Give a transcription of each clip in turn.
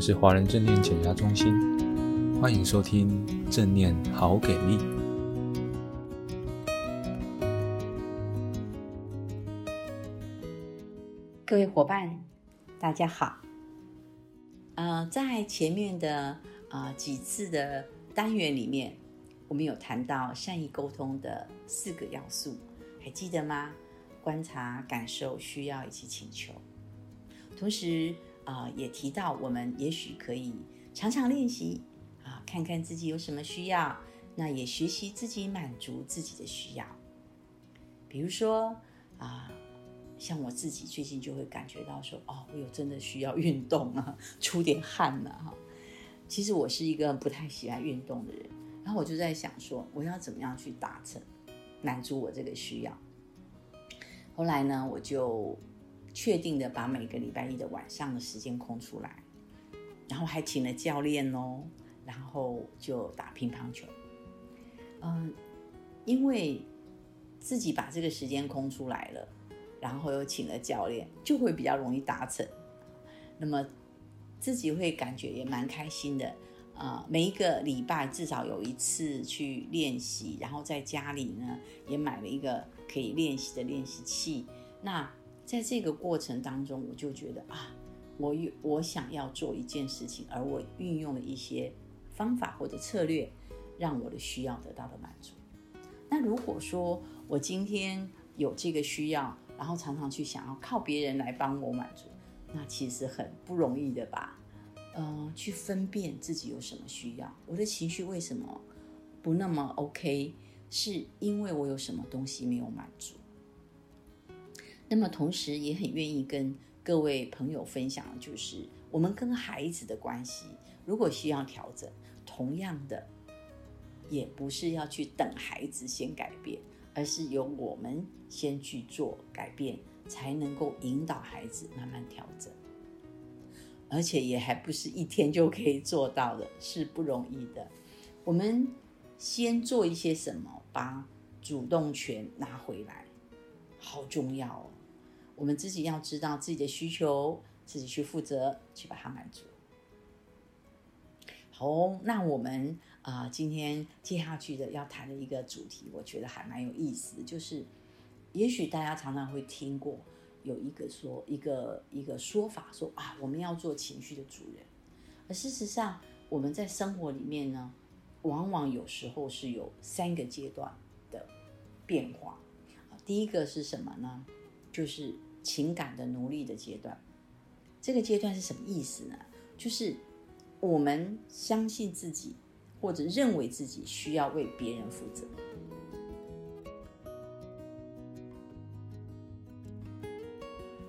们是华人正念减压中心，欢迎收听正念好给力。各位伙伴，大家好。呃，在前面的啊、几次的单元里面，我们有谈到善意沟通的四个要素，还记得吗？观察、感受、需要以及请求。同时啊、也提到我们也许可以常常练习啊，看看自己有什么需要，那也学习自己满足自己的需要。比如说啊，像我自己最近就会感觉到说，哦，我有真的需要运动啊，出点汗了哈。其实我是一个不太喜欢运动的人，然后我就在想说，我要怎么样去达成满足我这个需要。后来呢，我就。确定的把每个礼拜一的晚上的时间空出来，然后还请了教练哦，然后就打乒乓球。嗯，因为自己把这个时间空出来了，然后又请了教练，就会比较容易达成。那么自己会感觉也蛮开心的。啊，每一个礼拜至少有一次去练习，然后在家里呢也买了一个可以练习的练习器。那在这个过程当中，我就觉得啊，我我想要做一件事情，而我运用了一些方法或者策略，让我的需要得到了满足。那如果说我今天有这个需要，然后常常去想要靠别人来帮我满足，那其实很不容易的吧？呃，去分辨自己有什么需要，我的情绪为什么不那么 OK，是因为我有什么东西没有满足。那么，同时也很愿意跟各位朋友分享就是，我们跟孩子的关系，如果需要调整，同样的，也不是要去等孩子先改变，而是由我们先去做改变，才能够引导孩子慢慢调整。而且也还不是一天就可以做到的，是不容易的。我们先做一些什么，把主动权拿回来，好重要哦。我们自己要知道自己的需求，自己去负责，去把它满足。好，那我们啊、今天接下去的要谈的一个主题，我觉得还蛮有意思，就是也许大家常常会听过有一个说一个一个说法说，说啊，我们要做情绪的主人。而事实上，我们在生活里面呢，往往有时候是有三个阶段的变化。第一个是什么呢？就是情感的奴隶的阶段，这个阶段是什么意思呢？就是我们相信自己，或者认为自己需要为别人负责。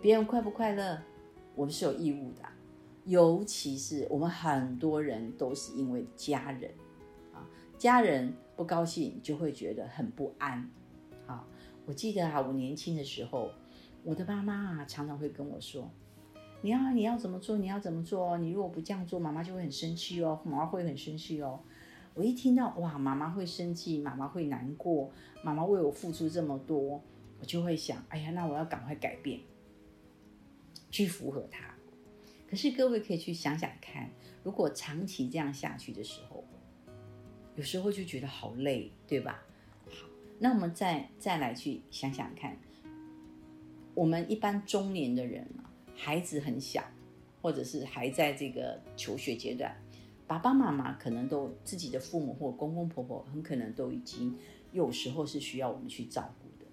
别人快不快乐，我们是有义务的。尤其是我们很多人都是因为家人啊，家人不高兴就会觉得很不安。啊，我记得啊，我年轻的时候。我的妈妈啊，常常会跟我说：“你要你要怎么做？你要怎么做？你如果不这样做，妈妈就会很生气哦，妈妈会很生气哦。”我一听到哇，妈妈会生气，妈妈会难过，妈妈为我付出这么多，我就会想：哎呀，那我要赶快改变，去符合她。可是各位可以去想想看，如果长期这样下去的时候，有时候就觉得好累，对吧？好，那我们再再来去想想看。我们一般中年的人啊，孩子很小，或者是还在这个求学阶段，爸爸妈妈可能都自己的父母或公公婆婆，很可能都已经有时候是需要我们去照顾的，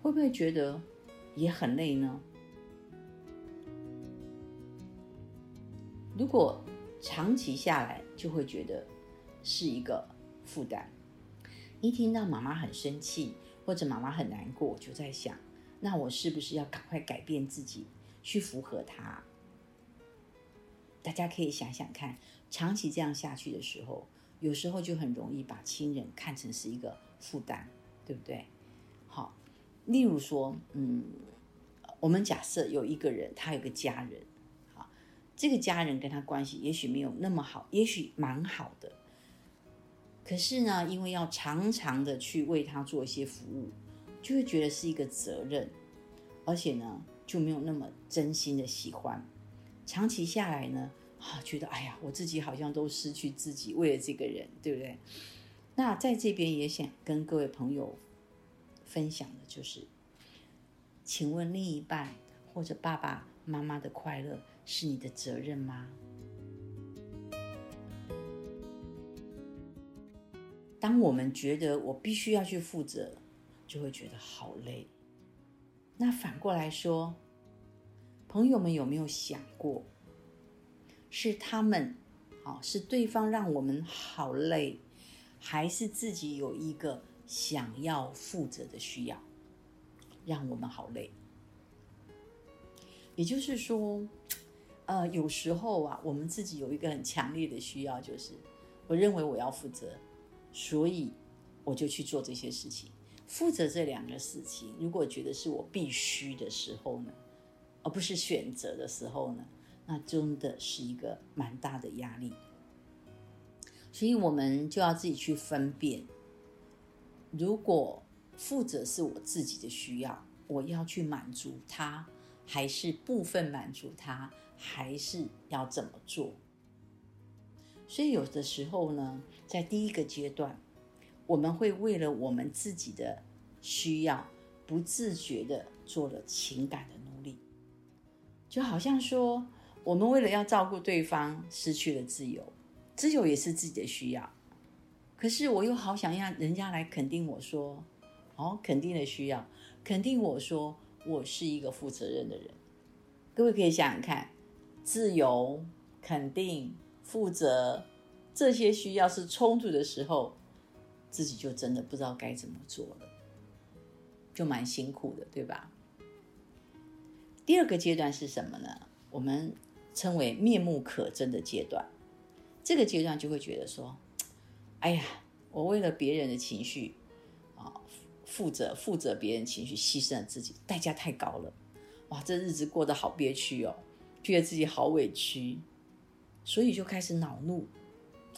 会不会觉得也很累呢？如果长期下来，就会觉得是一个负担。一听到妈妈很生气，或者妈妈很难过，就在想。那我是不是要赶快改变自己，去符合他？大家可以想想看，长期这样下去的时候，有时候就很容易把亲人看成是一个负担，对不对？好，例如说，嗯，我们假设有一个人，他有个家人，好，这个家人跟他关系也许没有那么好，也许蛮好的，可是呢，因为要常常的去为他做一些服务。就会觉得是一个责任，而且呢，就没有那么真心的喜欢。长期下来呢，啊，觉得哎呀，我自己好像都失去自己，为了这个人，对不对？那在这边也想跟各位朋友分享的就是，请问另一半或者爸爸妈妈的快乐是你的责任吗？当我们觉得我必须要去负责，就会觉得好累。那反过来说，朋友们有没有想过，是他们，哦，是对方让我们好累，还是自己有一个想要负责的需要，让我们好累？也就是说，呃，有时候啊，我们自己有一个很强烈的需要，就是我认为我要负责。所以我就去做这些事情，负责这两个事情。如果觉得是我必须的时候呢，而不是选择的时候呢，那真的是一个蛮大的压力。所以我们就要自己去分辨，如果负责是我自己的需要，我要去满足他，还是部分满足他，还是要怎么做？所以有的时候呢，在第一个阶段，我们会为了我们自己的需要，不自觉地做了情感的努力，就好像说，我们为了要照顾对方，失去了自由，自由也是自己的需要。可是我又好想让人家来肯定我说，哦，肯定的需要，肯定我说我是一个负责任的人。各位可以想想看，自由、肯定。负责这些需要是冲突的时候，自己就真的不知道该怎么做了，就蛮辛苦的，对吧？第二个阶段是什么呢？我们称为面目可憎的阶段。这个阶段就会觉得说：“哎呀，我为了别人的情绪啊，负责负责别人情绪，牺牲了自己，代价太高了。哇，这日子过得好憋屈哦，觉得自己好委屈。”所以就开始恼怒、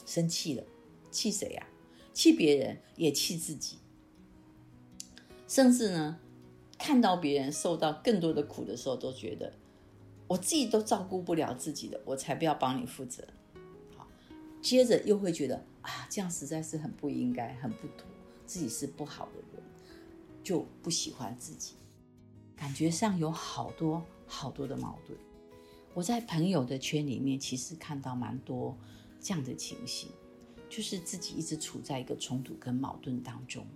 生气了，气谁呀？气别人，也气自己。甚至呢，看到别人受到更多的苦的时候，都觉得我自己都照顾不了自己的，我才不要帮你负责。好，接着又会觉得啊，这样实在是很不应该、很不妥，自己是不好的人，就不喜欢自己，感觉上有好多好多的矛盾。我在朋友的圈里面，其实看到蛮多这样的情形，就是自己一直处在一个冲突跟矛盾当中。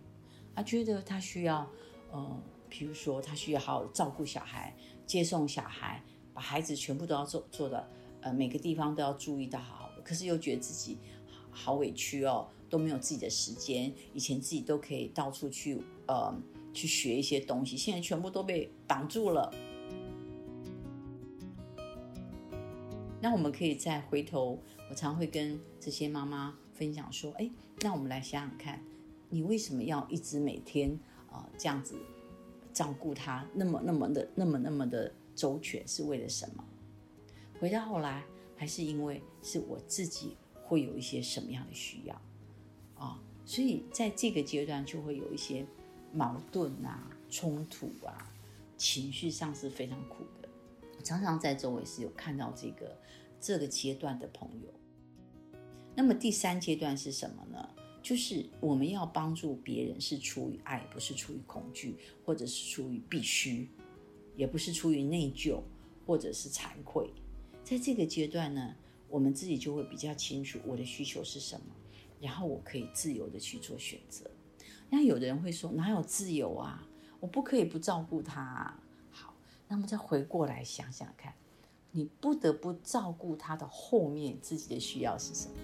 他觉得他需要，呃，比如说他需要好好照顾小孩，接送小孩，把孩子全部都要做做的，呃，每个地方都要注意到好。可是又觉得自己好委屈哦，都没有自己的时间。以前自己都可以到处去，呃，去学一些东西，现在全部都被挡住了。那我们可以再回头，我常会跟这些妈妈分享说：“哎，那我们来想想看，你为什么要一直每天啊、这样子照顾他，那么那么的那么那么的周全，是为了什么？回到后来，还是因为是我自己会有一些什么样的需要啊？所以在这个阶段就会有一些矛盾啊、冲突啊，情绪上是非常苦的。”常常在周围是有看到这个这个阶段的朋友。那么第三阶段是什么呢？就是我们要帮助别人是出于爱，不是出于恐惧，或者是出于必须，也不是出于内疚或者是惭愧。在这个阶段呢，我们自己就会比较清楚我的需求是什么，然后我可以自由的去做选择。那有的人会说，哪有自由啊？我不可以不照顾他啊。好那么再回过来想想看，你不得不照顾他的后面自己的需要是什么？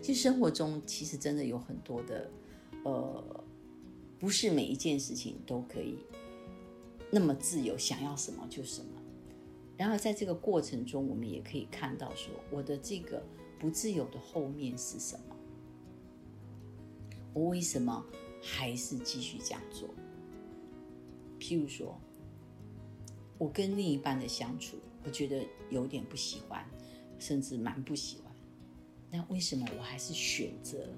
其实生活中其实真的有很多的，呃，不是每一件事情都可以那么自由，想要什么就什么。然后在这个过程中，我们也可以看到说，我的这个。不自由的后面是什么？我为什么还是继续这样做？譬如说，我跟另一半的相处，我觉得有点不喜欢，甚至蛮不喜欢。那为什么我还是选择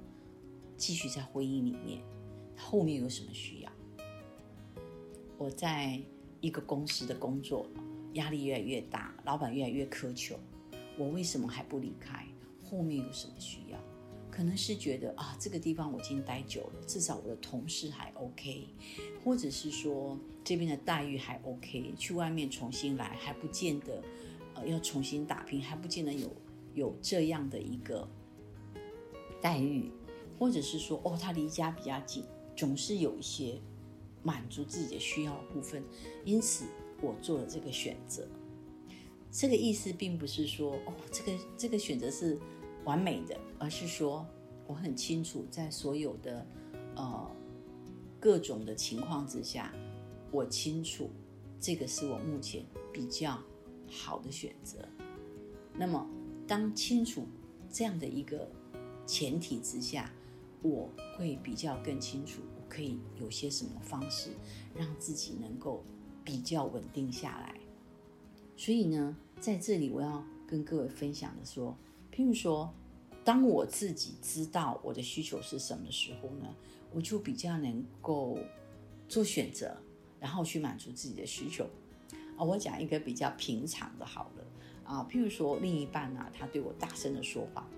继续在婚姻里面？后面有什么需要？我在一个公司的工作压力越来越大，老板越来越苛求，我为什么还不离开？后面有什么需要？可能是觉得啊，这个地方我已经待久了，至少我的同事还 OK，或者是说这边的待遇还 OK，去外面重新来还不见得，呃，要重新打拼还不见得有有这样的一个待遇，或者是说哦，他离家比较近，总是有一些满足自己的需要的部分，因此我做了这个选择。这个意思并不是说哦，这个这个选择是。完美的，而是说我很清楚，在所有的呃各种的情况之下，我清楚这个是我目前比较好的选择。那么，当清楚这样的一个前提之下，我会比较更清楚，我可以有些什么方式让自己能够比较稳定下来。所以呢，在这里我要跟各位分享的说。譬如说，当我自己知道我的需求是什么时候呢，我就比较能够做选择，然后去满足自己的需求。啊，我讲一个比较平常的，好了啊，譬如说另一半啊，他对我大声的说话，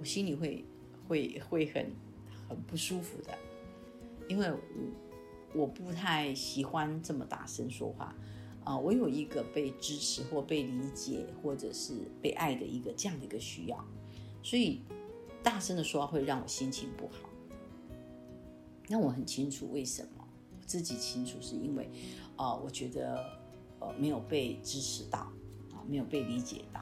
我心里会会会很很不舒服的，因为我我不太喜欢这么大声说话。啊，我有一个被支持或被理解，或者是被爱的一个这样的一个需要，所以大声的说话会让我心情不好。那我很清楚为什么，我自己清楚是因为，啊，我觉得呃没有被支持到，啊，没有被理解到。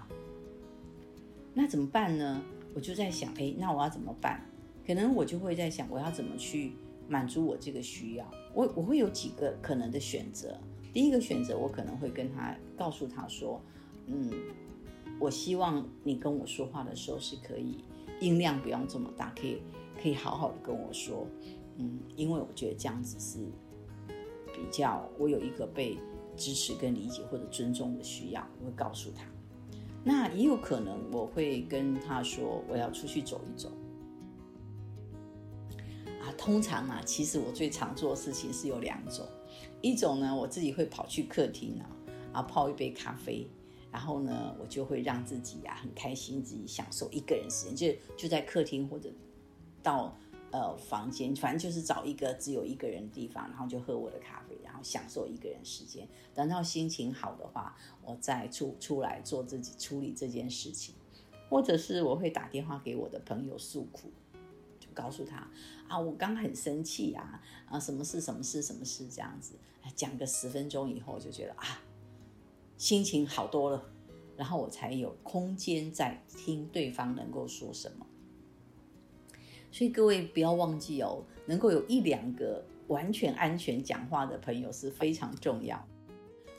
那怎么办呢？我就在想，哎，那我要怎么办？可能我就会在想，我要怎么去满足我这个需要？我我会有几个可能的选择。第一个选择，我可能会跟他告诉他说：“嗯，我希望你跟我说话的时候是可以音量不用这么大，可以可以好好的跟我说，嗯，因为我觉得这样子是比较我有一个被支持跟理解或者尊重的需要，我会告诉他。那也有可能我会跟他说，我要出去走一走。啊，通常啊，其实我最常做的事情是有两种。”一种呢，我自己会跑去客厅啊，啊泡一杯咖啡，然后呢，我就会让自己呀、啊、很开心，自己享受一个人时间，就就在客厅或者到呃房间，反正就是找一个只有一个人的地方，然后就喝我的咖啡，然后享受一个人时间。等到心情好的话，我再出出来做自己处理这件事情，或者是我会打电话给我的朋友诉苦。告诉他啊，我刚很生气啊，啊，什么事什么事什么事这样子，讲个十分钟以后就觉得啊，心情好多了，然后我才有空间在听对方能够说什么。所以各位不要忘记哦，能够有一两个完全安全讲话的朋友是非常重要。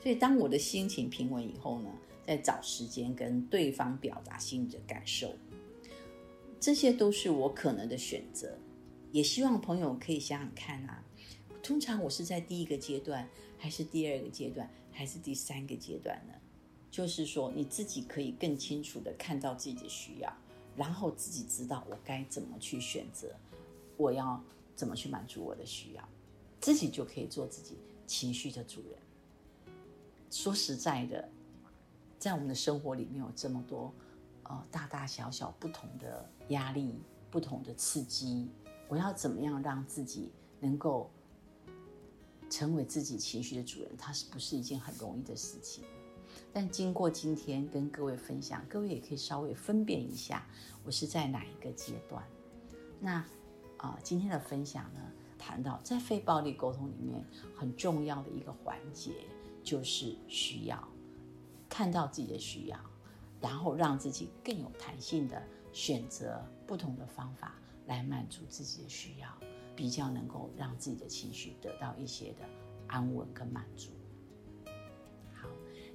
所以当我的心情平稳以后呢，再找时间跟对方表达心里的感受。这些都是我可能的选择，也希望朋友可以想想看啊。通常我是在第一个阶段，还是第二个阶段，还是第三个阶段呢？就是说你自己可以更清楚地看到自己的需要，然后自己知道我该怎么去选择，我要怎么去满足我的需要，自己就可以做自己情绪的主人。说实在的，在我们的生活里面有这么多。呃，大大小小不同的压力，不同的刺激，我要怎么样让自己能够成为自己情绪的主人？它是不是一件很容易的事情？但经过今天跟各位分享，各位也可以稍微分辨一下，我是在哪一个阶段。那啊、今天的分享呢，谈到在非暴力沟通里面很重要的一个环节，就是需要看到自己的需要。然后让自己更有弹性的选择不同的方法来满足自己的需要，比较能够让自己的情绪得到一些的安稳跟满足。好，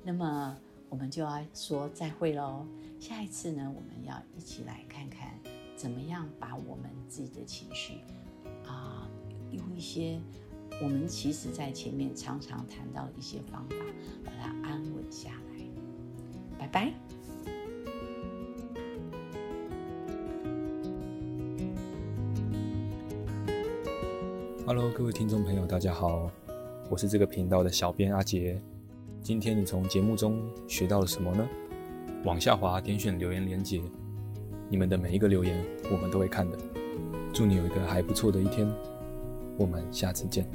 那么我们就要说再会喽。下一次呢，我们要一起来看看怎么样把我们自己的情绪啊，用一些我们其实在前面常常谈到的一些方法，把它安稳下来。拜拜。Hello，各位听众朋友，大家好，我是这个频道的小编阿杰。今天你从节目中学到了什么呢？往下滑，点选留言连接，你们的每一个留言我们都会看的。祝你有一个还不错的一天，我们下次见。